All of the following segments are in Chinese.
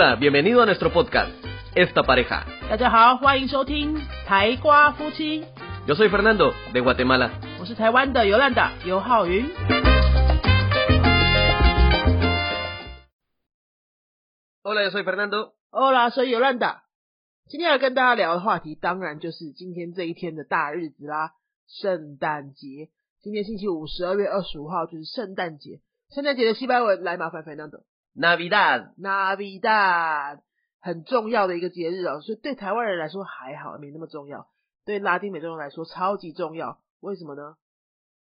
Hola, bienvenido a nuestro podcast, Esta Pareja. 大家好，欢迎收听台瓜夫妻，Yo soy Fernando, de Guatemala. 我是台湾的尤兰达尤浩云。Hola, yo soy Fernando. Hola，所以尤兰达，今天要跟大家聊的话题，当然就是今天这一天的大日子啦，圣诞节。今天星期五，十二月二十五号就是圣诞节。圣诞节的西班牙文来麻烦 Fernando。Navidad. Navidad 很重要的一个节日哦，所以对台湾人来说还好，没那么重要。对拉丁美洲人来说超级重要，为什么呢？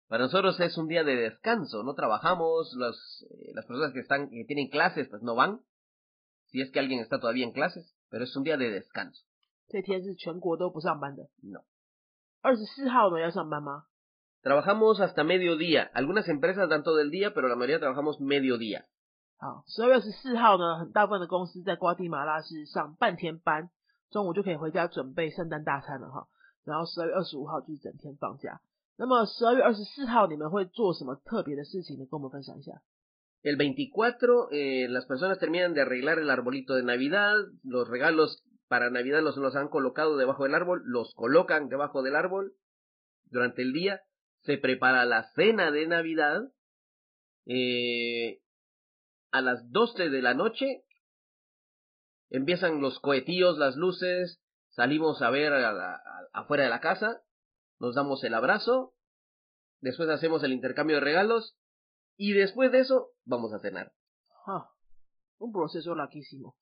Para nosotros es un día de descanso, no trabajamos, los, eh, las personas que están, que tienen clases pues no van, si es que alguien está todavía en clases, pero es un día de descanso. 这天是全国都不上班的。 No. 二十四号呢要上班吗？ Trabajamos hasta mediodía. Algunas empresas dan todo el día, pero la mayoría trabajamos mediodía. 好，十二月十四号呢，很大部分的公司在瓜地马拉是上半天班，中午就可以回家准备圣诞大餐了哈。然后十二月二十五号就是整天放假。那么十二月二十四号你们会做什么特别的事情呢？跟我们分享一下。 El 24, eh, las personas terminan de arreglar el arbolito de Navidad, los regalos para Navidad los, los han colocado debajo del árbol, los colocan debajo del árbol durante el día, se prepara la cena de Navidad, eh, a las 12 de la noche empiezan los cohetillos, las luces, salimos a ver a la- a- afuera de la casa, nos damos el abrazo, después hacemos el intercambio de regalos y después de eso vamos a cenar. 哈，un proceso larguísimo。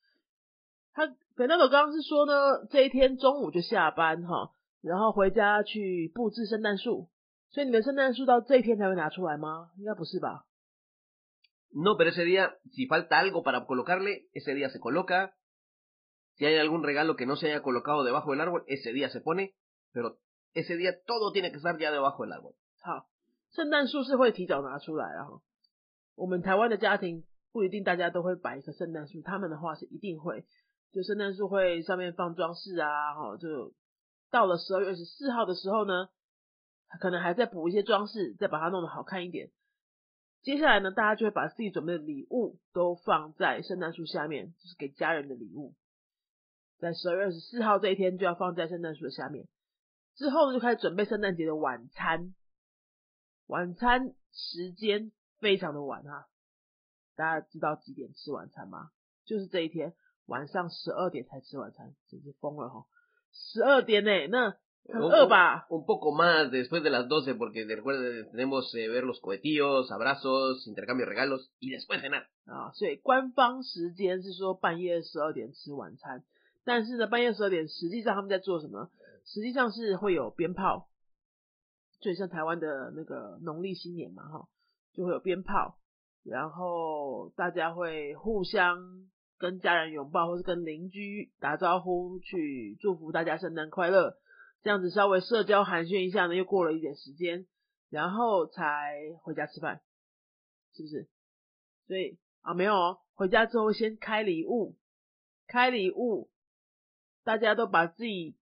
他 Fernando 刚刚是说呢，这一天中午就下班哈，然后回家去布置圣诞树。所以你们圣诞树到这一天才会拿出来吗？应该不是吧？ No, pero ese día, si falta algo para colocarle, ese día se coloca. Si hay algún regalo que no se haya colocado debajo del árbol, ese día se pone. Pero ese día todo tiene que estar ya debajo del árbol. 好，圣诞树是会提早拿出来啊。哈我们台湾的家庭不一定大家都会摆一棵圣诞树，他们的话是一定会，就圣诞树会上面放装饰啊，哈，就到了十二月二十四号的时候呢，可能还在补一些装饰，再把它弄得好看一点。 接下来呢，大家就会把自己准备的礼物都放在圣诞树下面，就是给家人的礼物。在十二月二十四号这一天就要放在圣诞树的下面，之后呢就开始准备圣诞节的晚餐。晚餐时间非常的晚哈，大家知道几点吃晚餐吗？就是这一天晚上十二点才吃晚餐，真是疯了哈！十二点呢、那很 Un, 饿吧？un poco más después de las 12, porque recuerden, tenemos eh, ver los cohetillos, abrazos, intercambio de regalos y después cenar. 啊，所以官方时间是说半夜十二点吃晚餐，但是呢，半夜十二点实际上他们在做什么？实际上是会有鞭炮，就像台湾的那个农历新年嘛，哈，就会有鞭炮，然后大家会互相跟家人拥抱，或是跟邻居打招呼，去祝福大家圣诞快乐，这样子稍微社交寒暄一下呢，又过了一点时间，然后才回家吃饭，是不是？所以啊，没有哦，回家之后先开礼物，开礼物，大家都把自己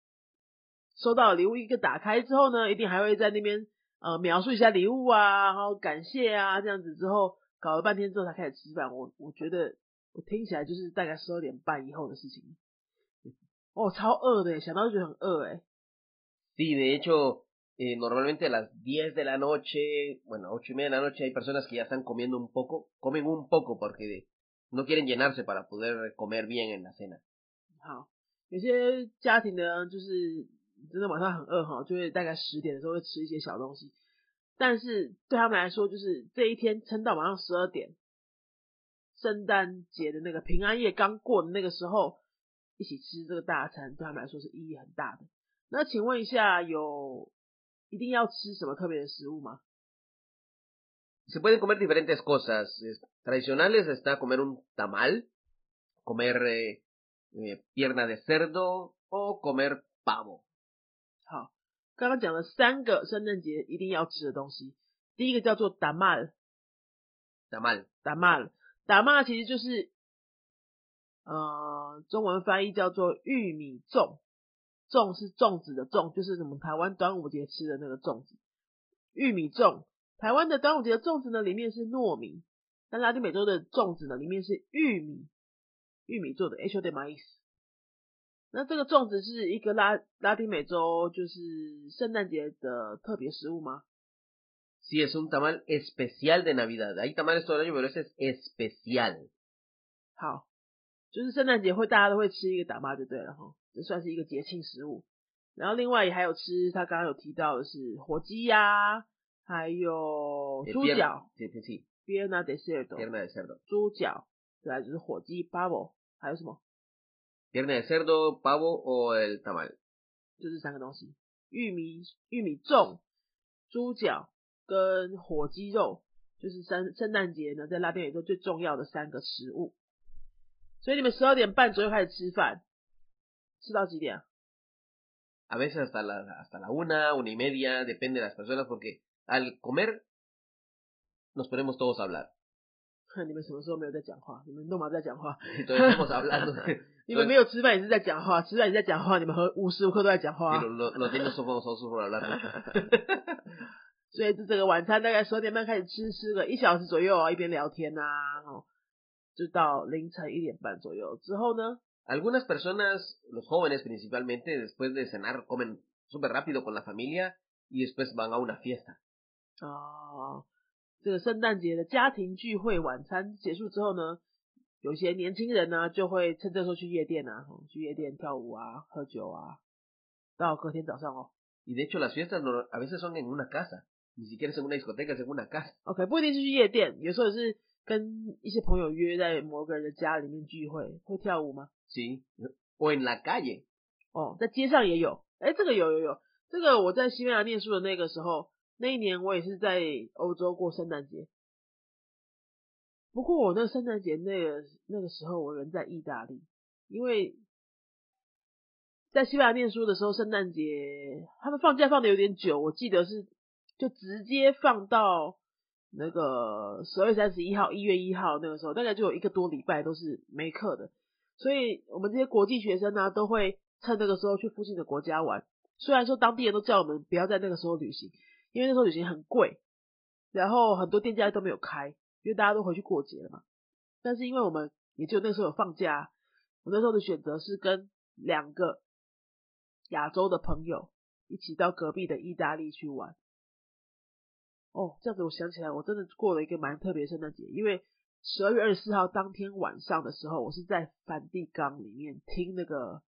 收到礼物一个打开之后呢，一定还会在那边呃描述一下礼物啊，然后感谢啊，这样子之后搞了半天之后才开始吃饭。我我觉得我听起来就是大概十二点半以后的事情。哦，超饿的，想到就觉得很饿哎。Sí, de hecho, eh, normalmente a las 10 de la noche, bueno, ocho y media de la noche hay personas que ya están comiendo un poco, comen un poco porque no quieren llenarse para poder comer bien en la cena. 好，有些家庭呢，就是真的晚上很饿哈，就会大概十点的时候会吃一些小东西，但是对他们来说，就是这一天撑到晚上十二点，圣诞节的那个平安夜刚过的那个时候，一起吃这个大餐，对他们来说是意义很大的。 那请问一下，有一定要吃什么特别的食物吗？Se pueden comer diferentes cosas. Tradicionales está comer un tamal, comer eh, eh, pierna de cerdo o comer pavo. 好，刚刚讲了三个圣诞节一定要吃的东西，第一个叫做 tamal。tamal tamal tamal 其实就是呃，中文翻译叫做玉米粽，粽是粽子的粽，就是我们台湾端午节吃的那个粽子。玉米粽，台湾的端午节的粽子呢，里面是糯米，但拉丁美洲的粽子呢，里面是玉米，玉米做的 hecho de maíz。那这个粽子是一个拉拉丁美洲就是圣诞节的特别食物吗？Sí, es un tamal especial de Navidad. Hay tamales todo el año, pero ese es especial. 好，就是圣诞节会大家都会吃一个打妈就对了哈，这算是一个节庆食物。然后另外也还有吃他刚刚有提到的是火鸡呀、还有 Eh, 猪脚 Sí, sí, sí.（pierna de cerdo）、Pierna de cerdo. 猪脚，再来就是火鸡 （pavo），还有什么？Pierna de cerdo, pavo o el tamal. 就这三个东西：玉米、玉米粽、猪脚跟火鸡肉，就是圣圣诞节呢在拉丁美洲最重要的三个食物。所以你们十二点半左右开始吃饭，吃到几点？A veces hasta la hasta la una, una y media, depende de las personas, porque al comer nos ponemos todos a hablar. 你们什么时候没有在讲话？你们都嘛在讲话？在讲话。你们没有吃饭也是在讲话，吃饭也在讲话，你们和无时无刻都在讲话。老老说了所以这个晚餐大概十点半开始吃，吃个一小时左右啊，一边聊天、啊，就到凌晨一点半左右之后呢，Algunas personas, los jóvenes principalmente, después de cenar comen súper rápido con la familia y después van a una fiesta. 啊，这个圣诞节的家庭聚会晚餐结束之后呢，有些年轻人呢就会趁这时候去夜店啊，哦去夜店跳舞啊，喝酒啊，到隔天早上哦。 Y de hecho las fiestas no- a veces son en una casa. Ni siquiera es en una discoteca, es en una casa. OK，不一定是去夜店，有时候也是跟一些朋友约在某个人的家里面聚会，会跳舞吗？ Sí. O en la calle. 哦，在街上也有，哎，这个有有有，这个我在西班牙念书的那个时候，那一年我也是在欧洲过圣诞节。不过我那圣诞节那个那个时候我人在意大利，因为在西班牙念书的时候，圣诞节他们放假放的有点久，我记得是就直接放到那个十二月三十一号、一月一号那个时候，大概就有一个多礼拜都是没课的。所以我们这些国际学生呢、都会趁那个时候去附近的国家玩。虽然说当地人都叫我们不要在那个时候旅行，因为那时候旅行很贵，然后很多店家都没有开，因为大家都回去过节了嘛。但是因为我们也就那时候有放假，我那时候的选择是跟两个亚洲的朋友一起到隔壁的意大利去玩。哦，这样子我想起来，我真的过了一个蛮特别圣诞节，因为十二月二十四号当天晚上的时候，我是在梵蒂冈里面听那个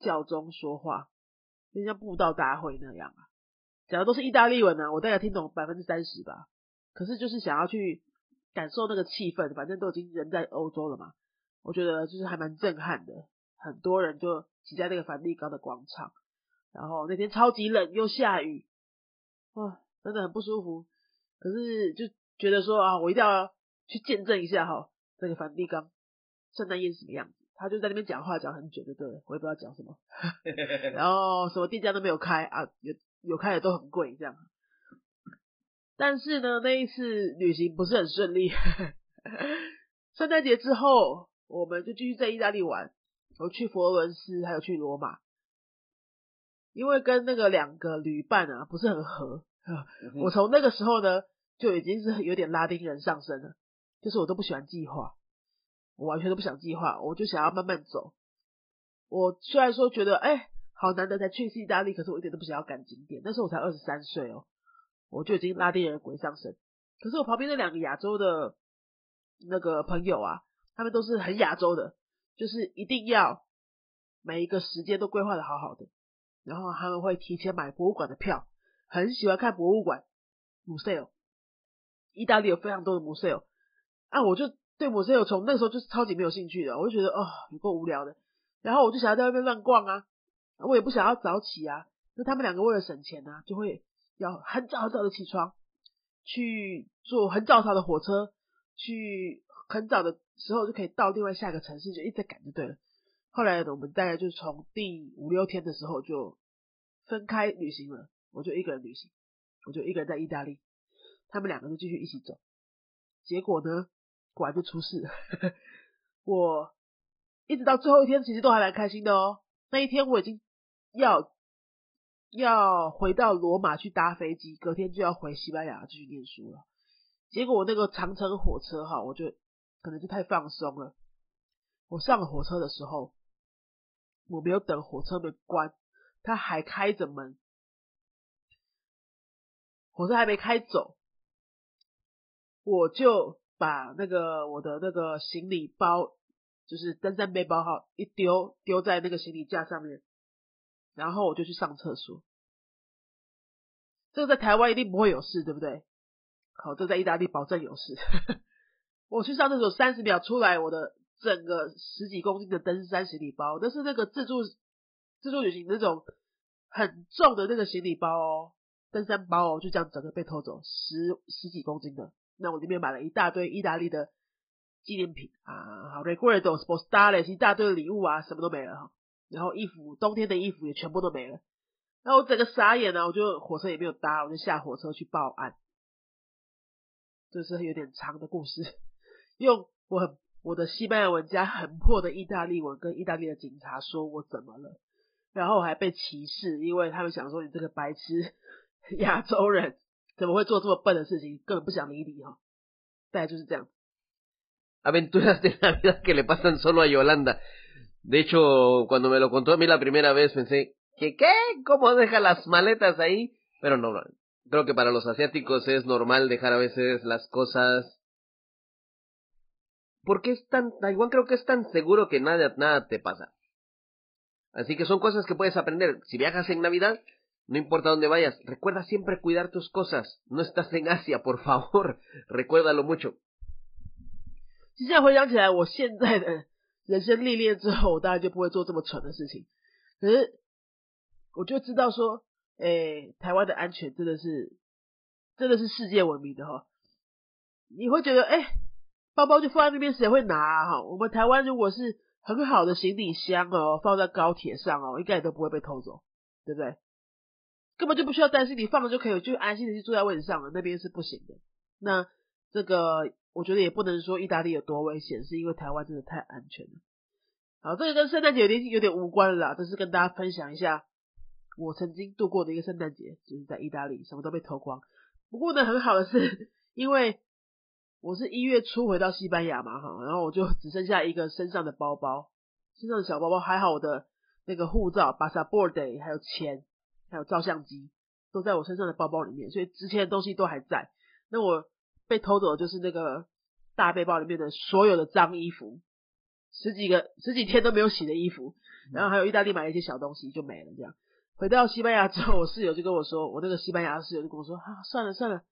教宗说话，就像布道大会那样啊，讲的都是意大利文啊，我大概听懂百分之三十吧。可是就是想要去感受那个气氛，反正都已经人在欧洲了嘛，我觉得就是还蛮震撼的。很多人就挤在那个梵蒂冈的广场，然后那天超级冷又下雨，哇，真的很不舒服。可是就觉得说啊，我一定要去见证一下哈，这个梵蒂冈圣诞夜是什么样子。他就在那边讲话讲很久，就对了，我也不知道讲什么。然后什么店家都没有开啊，有有开的都很贵这样。但是呢，那一次旅行不是很顺利。圣诞节之后，我们就继续在意大利玩，我去佛罗伦斯，还有去罗马。因为跟那个两个旅伴啊不是很合，我从那个时候呢就已经是有点拉丁人上身了，就是我都不喜欢计划，我完全都不想计划，我就想要慢慢走。我虽然说觉得哎、好难得才去一次意大利，可是我一点都不想要赶景点。那时候我才二十三岁哦，我就已经拉丁人鬼上身。可是我旁边那两个亚洲的那个朋友啊，他们都是很亚洲的，就是一定要每一个时间都规划的好好的，然后他们会提前买博物馆的票，很喜欢看博物馆 museo。意大利有非常多的 museo，啊，我就对我是有从那时候就是超级没有兴趣的，我就觉得哦有够无聊的，然后我就想要在外面乱逛啊，我也不想要早起啊，那他们两个为了省钱啊，就会要很早很早的起床，去坐很早早的火车，去很早的时候就可以到另外下一个城市，就一直赶就对了。后来，我们大概就从第五六天的时候就分开旅行了，我就一个人旅行，我就一个人在意大利，他们两个就继续一起走。结果呢，果然就出事。我一直到最后一天，其实都还蛮开心的哦。那一天我已经要要回到罗马去搭飞机，隔天就要回西班牙继续念书了。结果我那个长城火车哈，我就可能就太放松了，我上了火车的时候，我没有等火车门关，它还开着门，火车还没开走，我就把那个我的那个行李包，就是登山背包哈，一丢丢在那个行李架上面，然后我就去上厕所。这个在台湾一定不会有事，对不对？好，这在意大利保证有事。我去上厕所三十秒出来，我的整个十几公斤的登山行李包，那是那个自助自助旅行那种很重的那个行李包哦，登山包哦，就这样整个被偷走，十十几公斤的。那我这边买了一大堆意大利的纪念品啊，好 r e g u a r d o Sportales 一大堆的礼物啊，什么都没了哈。然后衣服，冬天的衣服也全部都没了。然后我整个傻眼了，我就火车也没有搭，我就下火车去报案。这是有点长的故事，用我很我的西班牙文加很破的意大利文跟意大利的警察说我怎么了，然后我还被歧视，因为他们想说你这个白痴 亚洲人怎么会做这么笨的事情，根本不想理你哈。大概就是这样。Aventuras de la vida que le pasan solo a Yolanda. De hecho, cuando me lo contó a mí la primera vez pensé que qué, cómo deja las maletas ahí, pero no, creo que para los asiáticos es normal dejar a veces las cosas. Porque es tan, Taiwán creo que es tan seguro que nada, nada te pasa. Así que son cosas que puedes aprender. Si viajas en Navidad, no importa dónde vayas, recuerda siempre cuidar tus cosas. No estás en Asia, por favor, recuérdalo mucho. 现在回想起来，我现在的 人生历练之后，我当然就不会做这么蠢的事情。可是，我就知道说，哎，台湾的安全真的是，真的是世界闻名的哈。你会觉得，哎，包包就放在那边，谁会拿哈？我们台湾如果是很好的行李箱哦，放在高铁上哦，应该也都不会被偷走，对不对？根本就不需要担心，你放了就可以，就安心的去坐在位置上了。那边是不行的。那这个，我觉得也不能说意大利有多危险，是因为台湾真的太安全了。好，这个跟圣诞节有点有点无关了啦，这是跟大家分享一下。我曾经度过的一个圣诞节，就是在意大利，什么都被偷光。不过呢，很好的是，因为我是一月初回到西班牙嘛，哈，然后我就 只剩下一个身上的包包，身上的小包包，还好我的那个护照、巴萨 board 还有钱，还有照相机，都在我身上的包包里面，所以值钱的东西都还在。那我被偷走的就是那个大背包里面的所有的脏衣服，十几个十几天都没有洗的衣服，然后还有意大利买了一些小东西就没了，这样。回到西班牙之后，我室友就跟我说，我那个西班牙室友就跟我说，啊，算了算了，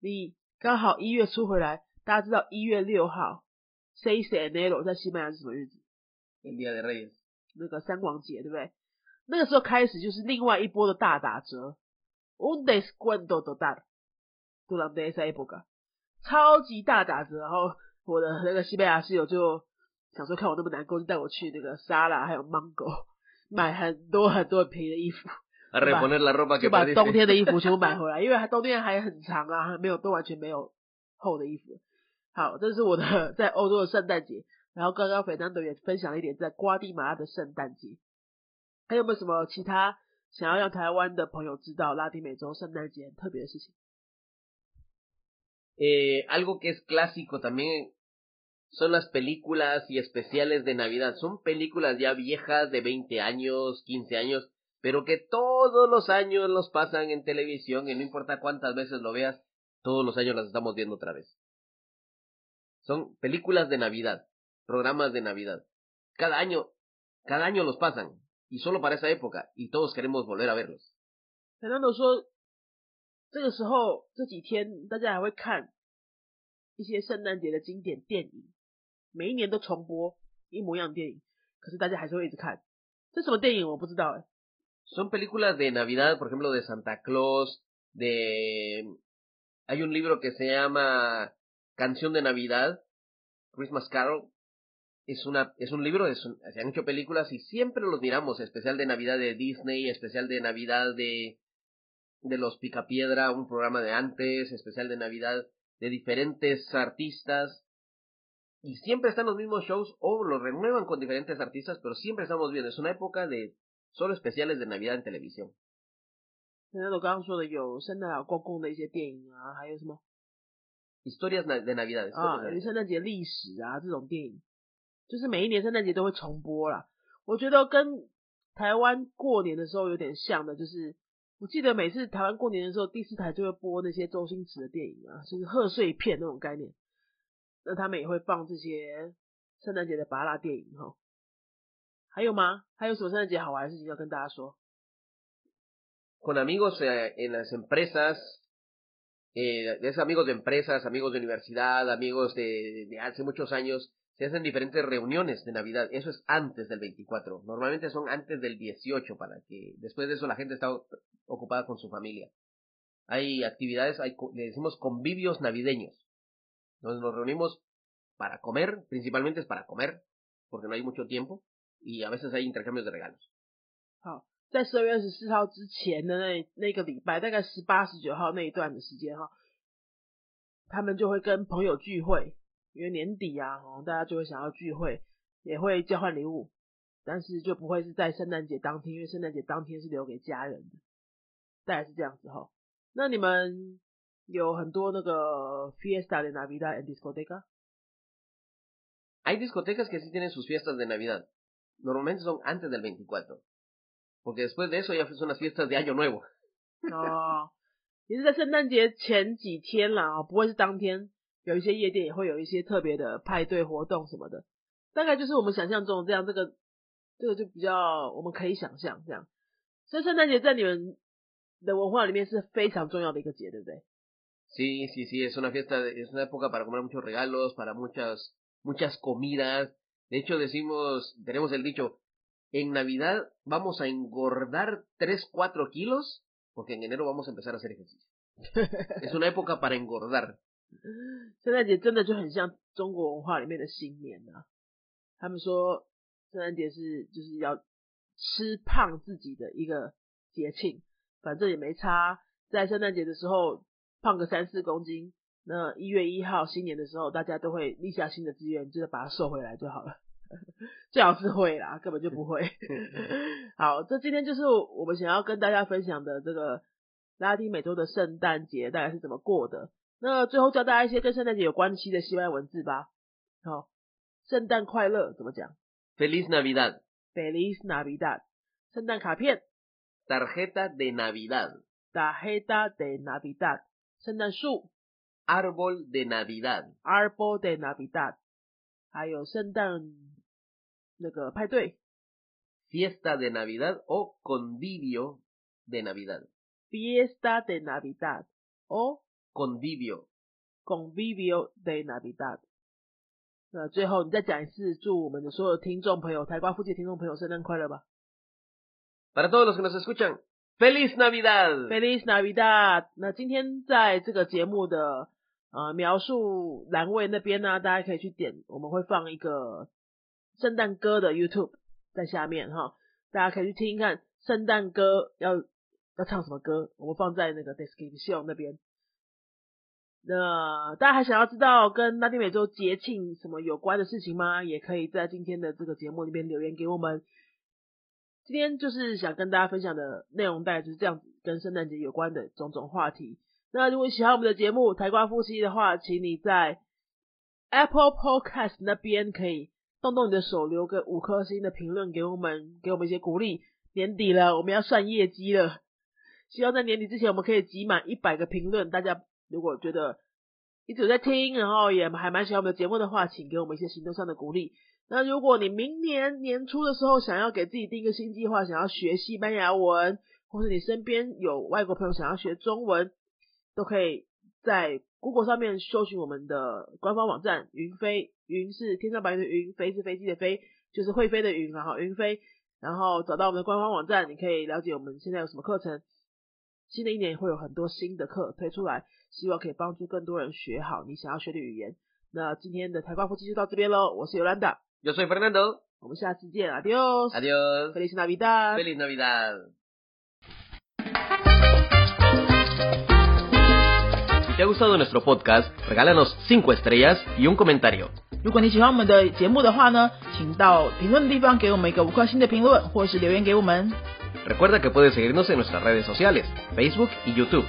你刚好一月初回来，大家知道一月六号，seis de enero 在西班牙是什么日子那个三光节，对不对？那个时候开始就是另外一波的大打折，un descuento total，durante esa época，超级大打折。然后我的那个西班牙室友就想说，看我那么难过，就带我去那个沙拉还有 mango。买很多很多便宜的衣服，就把冬天的衣服全部买回来，因为冬天还很长啊，没有都完全没有厚的衣服。好，这是我的 在欧洲的圣诞节。然后刚刚斐南德也分享了一点在瓜地马拉的圣诞节。还有没有什么其他想要让台湾的朋友知道拉丁美洲圣诞节很特别的事情？诶，algo que es clásico también. son las películas y especiales de Navidad. Son películas ya viejas de 20 años, 15 años, pero que todos los años los pasan en televisión y no importa cuántas veces lo veas, todos los años las estamos viendo otra vez. Son películas de Navidad, programas de Navidad. Cada año, cada año los pasan y solo para esa época y todos queremos volver a verlos. 每一年都重播一模一样的电影，可是大家还是会一直看。这什么电影我不知道哎。Son películas de Navidad, por ejemplo, de Santa Claus, de hay un libro que se llama Canción de Navidad, Christmas Carol. es una es un libro, es se han hecho películas y siempre los miramos, especial de Navidad de Disney, especial de Navidad de de los Picapiedra, un programa de antes, especial de Navidad de diferentes artistas y siempre están los mismos shows o los renuevan con diferentes artistas, pero siempre estamos viendo. Es una época de solo especiales de Navidad en televisión. Historias de Navidad. 就是每一年圣诞节都会重播啦。我觉得跟台湾过年的时候有点像的，就是我记得每次台湾过年的时候，第四台就会播那些周星驰的电影啊，就是贺岁片那种概念。那他们也会放这些圣诞节的拔蜡电影哈。还有吗？还有什么圣诞节好玩的事情要跟大家说？Con amigos en las empresas, eh, es amigos de empresas, amigos de universidad, amigos de, de hace muchos años, se hacen diferentes reuniones de Navidad. Eso es antes del 24. Normalmente son antes del 18 para que después de eso la gente está ocupada con su familia. Hay actividades, hay, le decimos convivios navideños. Entonces nos reunimos para comer, principalmente es para comer, porque no hay mucho tiempo, y a veces hay intercambios de regalos. 好，在十二月二十四号之前的那那个礼拜，大概十八、十九号那一段的时间哈，他们就会跟朋友聚会， 因为年底啊，哦，大家就会想要聚会，也会交换礼物，但是就不会是在圣诞节当天，因为圣诞节当天是留给家人的，大概是这样子哈。那你们有很多那个 fiesta de Navidad en discoteca? Hay discotecas que sí tienen sus fiestas de Navidad. Normalmente son antes del 24. Porque después de eso ya son las fiestas de Año Nuevo. 哦，也是在圣诞节前几天啦，不会是当天。有一些夜店也会有一些特别的派对活动什么的，大概就是我们想象中这样。这个这个就比较我们可以想象这样。所以圣诞节在你们的文化里面是非常重要的一个节，对不对？Sí, sí, sí, es una fiesta, es una época para comer muchos regalos, para muchas muchas comidas. De hecho, decimos, tenemos el dicho, en Navidad vamos a engordar 3, 4 kilos, porque en enero vamos a empezar a hacer ejercicio. es una época para engordar. 圣诞节真的就很像中国文化里面的新年啊！他们说圣诞节是就是要吃胖自己的一个节庆，反正也没差，在圣诞节的时候胖个三四公斤。那一月一号新年的时候，大家都会立下新的志愿，就是把它瘦回来就好了。最好是会啦，根本就不会。好，这今天就是我们想要跟大家分享的这个拉丁美洲的圣诞节大概是怎么过的。那最后教大家一些跟圣诞节有关系的西班牙文字吧。好，圣诞快乐怎么讲？Feliz Navidad。Feliz Navidad。圣诞卡片？Tarjeta de Navidad。Tarjeta de Navidad。圣诞树？Árbol de Navidad. Árbol de Navidad. 还有圣诞那个派对，Fiesta de Navidad o convivio de Navidad. Fiesta de Navidad o convivio. Convivio de Navidad. 那最后你再讲一次，祝我们的所有听众朋友，台瓜附近听众朋友圣诞快乐吧。Para todos los que nos escuchan, ¡Feliz Navidad! ¡Feliz Navidad! 那今天在这个节目的呃，描述栏位那边呢，大家可以去点，我们会放一个圣诞歌的 YouTube 在下面哈，大家可以去听一看圣诞歌要要唱什么歌，我们放在那个 description 那边。那大家还想要知道跟拉丁美洲节庆什么有关的事情吗？也可以在今天的这个节目里边留言给我们。今天就是想跟大家分享的内容，大概就是这样子，跟圣诞节有关的种种话题。那如果喜欢我们的节目《台瓜夫妻》的话，请你在 Apple Podcast 那边可以动动你的手，留个五颗星的评论给我们，给我们一些鼓励。年底了，我们要算业绩了，希望在年底之前我们可以集满一百个评论。大家如果觉得一直有在听，然后也还蛮喜欢我们的节目的话，请给我们一些行动上的鼓励。那如果你明年年初的时候想要给自己定一个新计划，想要学西班牙文，或是你身边有外国朋友想要学中文。都可以在 Google 上面搜寻我们的官方网站云飞，云是天上白云的云，飞是飞机的飞，就是会飞的云，然后云飞，然后找到我们的官方网站，你可以了解我们现在有什么课程。新的一年会有很多新的课推出来，希望可以帮助更多人学好你想要学的语言。那今天的台瓜夫妻就到这边喽，我是 Yolanda，Yo soy Fernando，我们下次见，Adios，Adios，Feliz Navidad，Feliz Navidad。te ha gustado nuestro podcast, regálanos 5 estrellas y un comentario. 如果你喜欢我们的节目的话呢，请到评论的地方给我们一个五颗星的评论，或是留言给我们。Recuerda que puedes seguirnos en nuestras redes sociales, Facebook y YouTube.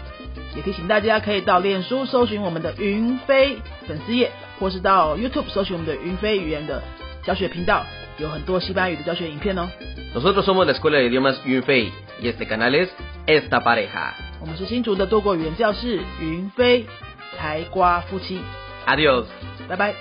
也提醒大家可以到脸书搜寻我们的云飞粉丝页，或是到 YouTube 搜寻我们的云飞语言的 教学频道，有很多西班牙语的教学影片哦。 Nosotros somos la Escuela de Idiomas Yunfei y este canal es Esta Pareja. 我们是新竹的多国语言教室云飞台瓜夫妻， Adiós. 拜拜。